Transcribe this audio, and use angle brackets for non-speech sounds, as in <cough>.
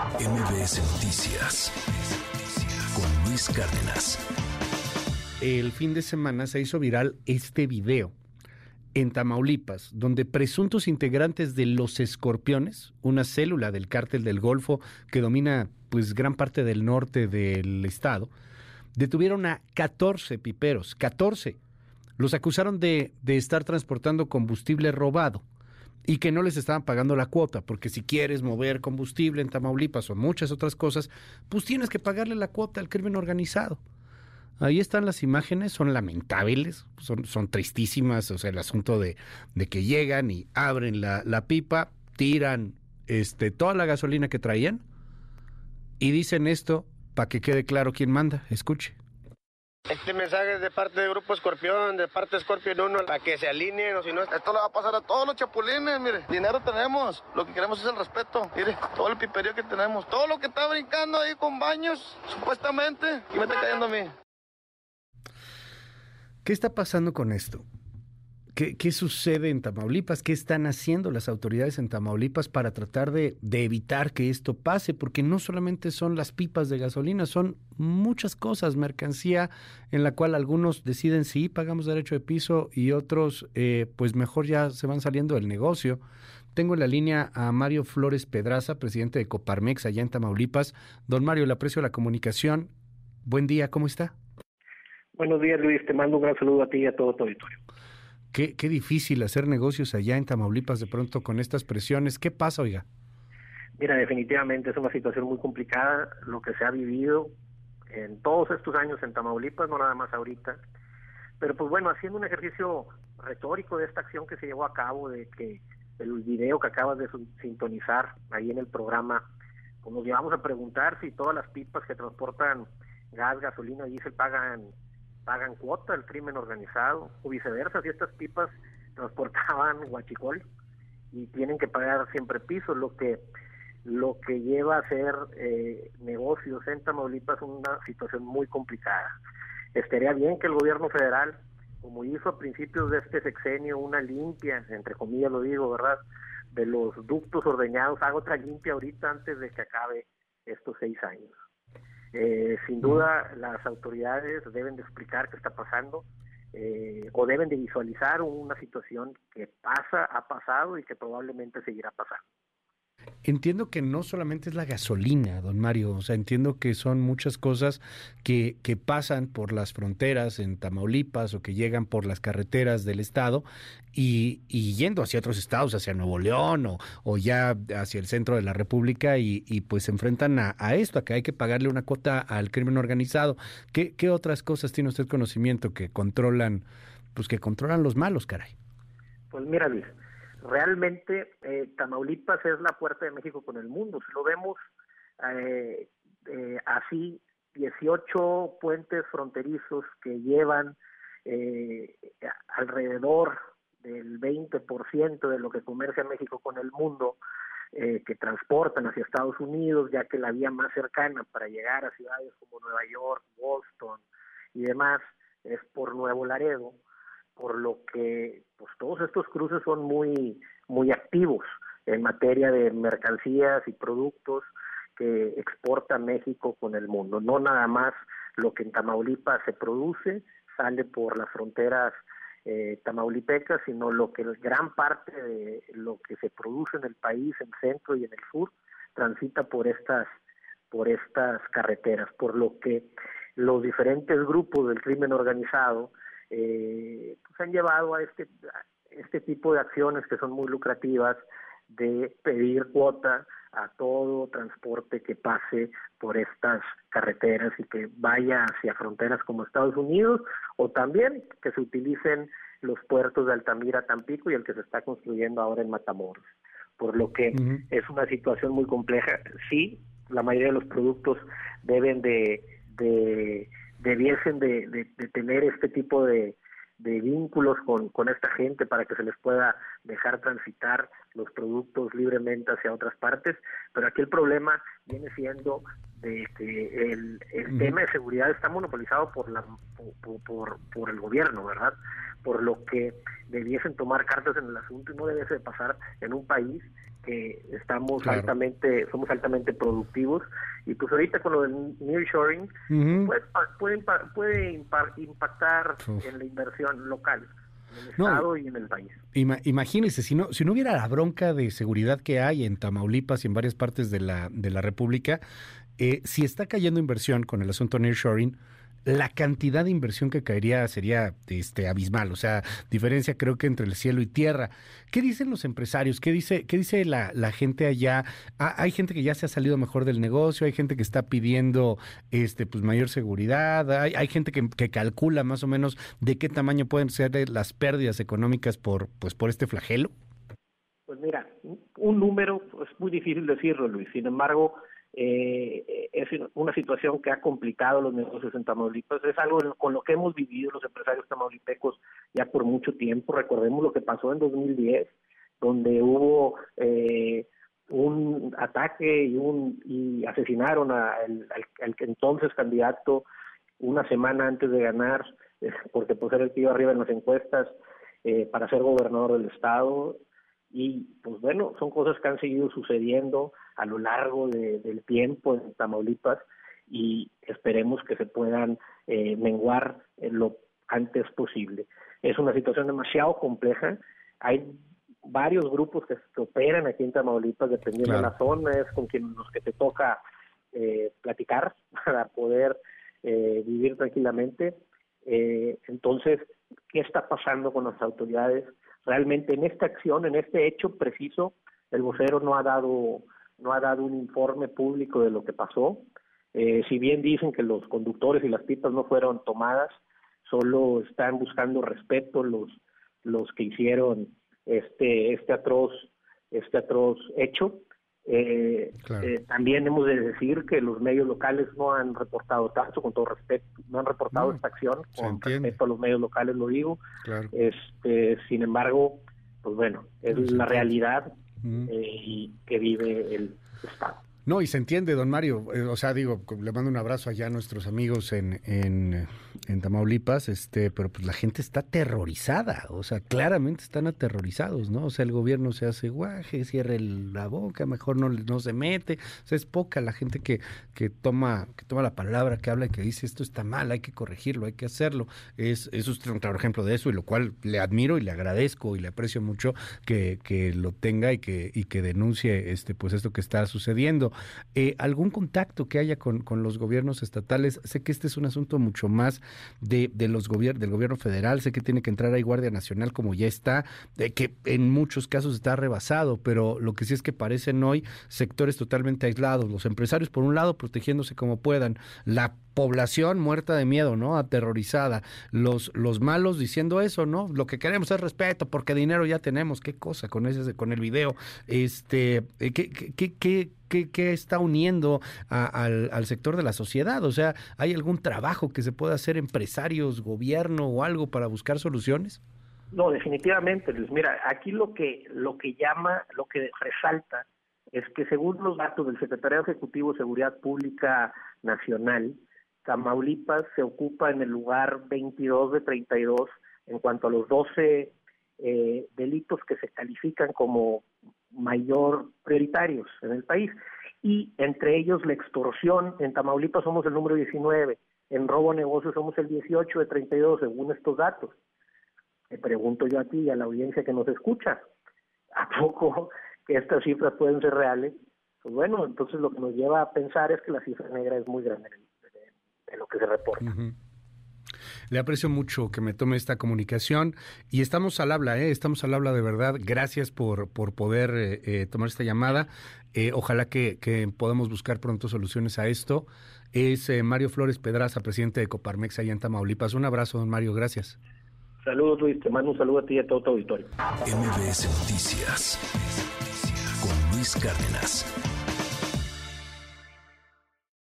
MBS Noticias con Luis Cárdenas. El fin de semana se hizo viral este video en Tamaulipas, donde presuntos integrantes de los Escorpiones, una célula del cártel del Golfo que domina pues gran parte del norte del estado, detuvieron a 14 piperos, 14. Los acusaron de, de estar transportando combustible robado y que no les estaban pagando la cuota, porque si quieres mover combustible en Tamaulipas o muchas otras cosas, pues tienes que pagarle la cuota al crimen organizado. Ahí están las imágenes, son lamentables, son, tristísimas, o sea, el asunto de, de que llegan y abren la, la, pipa, tiran este, toda la gasolina que traían y dicen esto para que quede claro quién manda. Escuche. Este mensaje es de parte del Grupo Escorpión, de parte de Escorpión 1, para que se alineen o si no... Esto le va a pasar a todos los chapulines, mire. Dinero tenemos, lo que queremos es el respeto. Mire, todo el piperío que tenemos, todo lo que está brincando ahí con baños, supuestamente, y me está cayendo a mí. ¿Qué está pasando con esto? ¿Qué, ¿Qué, sucede en Tamaulipas? ¿Qué están haciendo las autoridades en Tamaulipas para tratar de, de, evitar que esto pase? Porque no solamente son las pipas de gasolina, son muchas cosas, mercancía en la cual algunos deciden sí, pagamos derecho de piso y otros eh, pues mejor ya se van saliendo del negocio. Tengo en la línea a Mario Flores Pedraza, presidente de Coparmex allá en Tamaulipas. Don Mario, le aprecio la comunicación. Buen día, ¿cómo está? Buenos días, Luis. Te mando un gran saludo a ti y a todo tu auditorio. Qué, difícil hacer negocios allá en Tamaulipas de pronto con estas presiones. ¿Qué pasa, oiga? Mira, definitivamente es una situación muy complicada lo que se ha vivido en todos estos años en Tamaulipas, no nada más ahorita. Pero pues bueno, haciendo un ejercicio retórico de esta acción que se llevó a cabo, de que el video que acabas de sintonizar ahí en el programa, pues nos llevamos a preguntar si todas las pipas que transportan gas, gasolina diésel pagan pagan cuota el crimen organizado o viceversa si estas pipas transportaban <laughs> guachicol y tienen que pagar siempre pisos lo que lo que lleva a hacer eh, negocios en Tamaulipas una situación muy complicada. Estaría bien que el gobierno federal como hizo a principios de este sexenio una limpia entre comillas lo digo verdad de los ductos ordeñados haga otra limpia ahorita antes de que acabe estos seis años eh, sin duda las autoridades deben de explicar qué está pasando eh, o deben de visualizar una situación que pasa, ha pasado y que probablemente seguirá pasando. Entiendo que no solamente es la gasolina, don Mario, o sea, entiendo que son muchas cosas que, que pasan por las fronteras en Tamaulipas o que llegan por las carreteras del estado y, y yendo hacia otros estados, hacia Nuevo León o, o ya hacia el centro de la República y, y pues se enfrentan a, a, esto, a que hay que pagarle una cuota al crimen organizado. ¿Qué, ¿Qué otras cosas tiene usted conocimiento que controlan, pues que controlan los malos, caray? Pues mira, Luis, realmente eh, Tamaulipas es la puerta de México con el mundo. Si lo vemos eh, eh, así, 18 puentes fronterizos que llevan eh, alrededor del 20% de lo que comercia México con el mundo, eh, que transportan hacia Estados Unidos, ya que la vía más cercana para llegar a ciudades como Nueva York, Boston y demás es por Nuevo Laredo por lo que pues todos estos cruces son muy muy activos en materia de mercancías y productos que exporta México con el mundo. No nada más lo que en Tamaulipas se produce sale por las fronteras eh, tamaulipecas, sino lo que gran parte de lo que se produce en el país, en el centro y en el sur, transita por estas por estas carreteras, por lo que los diferentes grupos del crimen organizado eh, pues han llevado a este, a este tipo de acciones que son muy lucrativas de pedir cuota a todo transporte que pase por estas carreteras y que vaya hacia fronteras como Estados Unidos o también que se utilicen los puertos de Altamira, Tampico y el que se está construyendo ahora en Matamoros. Por lo que uh -huh. es una situación muy compleja. Sí, la mayoría de los productos deben de, de debiesen de, de, de, tener este tipo de, de vínculos con, con esta gente para que se les pueda dejar transitar los productos libremente hacia otras partes, pero aquí el problema viene siendo de que el, el tema de seguridad está monopolizado por la por, por, por, el gobierno, ¿verdad? Por lo que debiesen tomar cartas en el asunto y no debe de pasar en un país que estamos altamente, somos altamente productivos. Y pues ahorita con lo del nearshoring pues, puede, puede, impactar en la inversión local en el estado y en el país. imagínese, si no, si no hubiera la bronca de seguridad que hay en Tamaulipas y en varias partes de la, de la República, eh, si está cayendo inversión con el asunto nearshoring, la cantidad de inversión que caería sería este abismal, o sea, diferencia creo que entre el cielo y tierra. ¿Qué dicen los empresarios? ¿Qué dice qué dice la, la gente allá? Ah, hay gente que ya se ha salido mejor del negocio, hay gente que está pidiendo este pues mayor seguridad, hay, gente que, que calcula más o menos de qué tamaño pueden ser las pérdidas económicas por pues por este flagelo. Pues mira, un número es muy difícil decirlo, Luis. Sin embargo, eh, es una situación que ha complicado los negocios en Tamaulipas. Es algo con lo que hemos vivido los empresarios tamaulipecos ya por mucho tiempo. Recordemos lo que pasó en 2010, donde hubo eh, un ataque y, un, y asesinaron al, al, entonces candidato una semana antes de ganar, eh, porque pues era el que arriba en las encuestas eh, para ser gobernador del estado. Y pues bueno, son cosas que han seguido sucediendo a lo largo del tiempo en Tamaulipas y esperemos que se puedan eh, menguar lo antes posible. Es una situación demasiado compleja. Hay varios grupos que, operan aquí en Tamaulipas, dependiendo de la zona, es con quien, los que te toca eh, platicar <laughs> para poder eh, vivir tranquilamente. entonces, ¿qué está pasando con las autoridades? Realmente en esta acción, en este hecho preciso, el vocero no ha dado no ha dado un informe público de lo que pasó. Eh, si bien dicen que los conductores y las pipas no fueron tomadas, solo están buscando respeto los los que hicieron este este atroz este atroz hecho. Eh, eh, también hemos de decir que los medios locales no han reportado tanto, con todo respeto, no han reportado esta acción, con respeto a los medios locales lo digo. Este, sin embargo, pues bueno, es la realidad eh, y que vive el Estado. No, y se entiende, don Mario. Eh, o sea, digo, le mando un abrazo allá a nuestros amigos en, en, en, Tamaulipas, este, pero pues la gente está aterrorizada. O sea, claramente están aterrorizados, ¿no? O sea, el gobierno se hace guaje, cierra la boca, mejor no, no se mete. O sea, es poca la gente que, que, toma, que toma la palabra, que habla y que dice esto está mal, hay que corregirlo, hay que hacerlo. Es, es usted un claro ejemplo de eso, y lo cual le admiro y le agradezco y le aprecio mucho que, que lo tenga y que, y que denuncie este, pues esto que está sucediendo. Eh, ¿Algún contacto que haya con, los gobiernos estatales? Sé que este es un asunto mucho más de, los gobiernos del gobierno federal, sé que tiene que entrar ahí Guardia Nacional como ya está, de que en muchos casos está rebasado, pero lo que sí es que parecen hoy sectores totalmente aislados, los empresarios por un lado protegiéndose como puedan, la población muerta de miedo, ¿no? Aterrorizada. Los, los malos diciendo eso, ¿no? Lo que queremos es respeto, porque dinero ya tenemos. ¿Qué cosa con ese, con el video? Este, ¿qué, qué, qué, qué, qué está uniendo al, al, sector de la sociedad? O sea, ¿hay algún trabajo que se pueda hacer empresarios, gobierno o algo para buscar soluciones? No, definitivamente, Luis. Mira, aquí lo que, lo que llama, lo que resalta es que según los datos del Secretario Ejecutivo de Seguridad Pública Nacional, Tamaulipas se ocupa en el lugar 22 de 32 en cuanto a los 12 eh, delitos que se califican como mayor prioritarios en el país. Y entre ellos la extorsión, en Tamaulipas somos el número 19, en robo a negocios somos el 18 de 32, según estos datos. Me pregunto yo a ti y a la audiencia que nos escucha, ¿a poco que estas cifras pueden ser reales? Pues bueno, entonces lo que nos lleva a pensar es que la cifra negra es muy grande de lo que se reporta. Le aprecio mucho que me tome esta comunicación y estamos al habla, ¿eh? estamos al habla de verdad. Gracias por, por poder eh, eh, tomar esta llamada. Eh, ojalá que, que, podamos buscar pronto soluciones a esto. Es Mario Flores Pedraza, presidente de Coparmex allá en Tamaulipas. Un abrazo, don Mario, gracias. Saludos, Luis. Te mando un saludo a ti y a todo tu auditorio. MBS Noticias con Luis Cárdenas.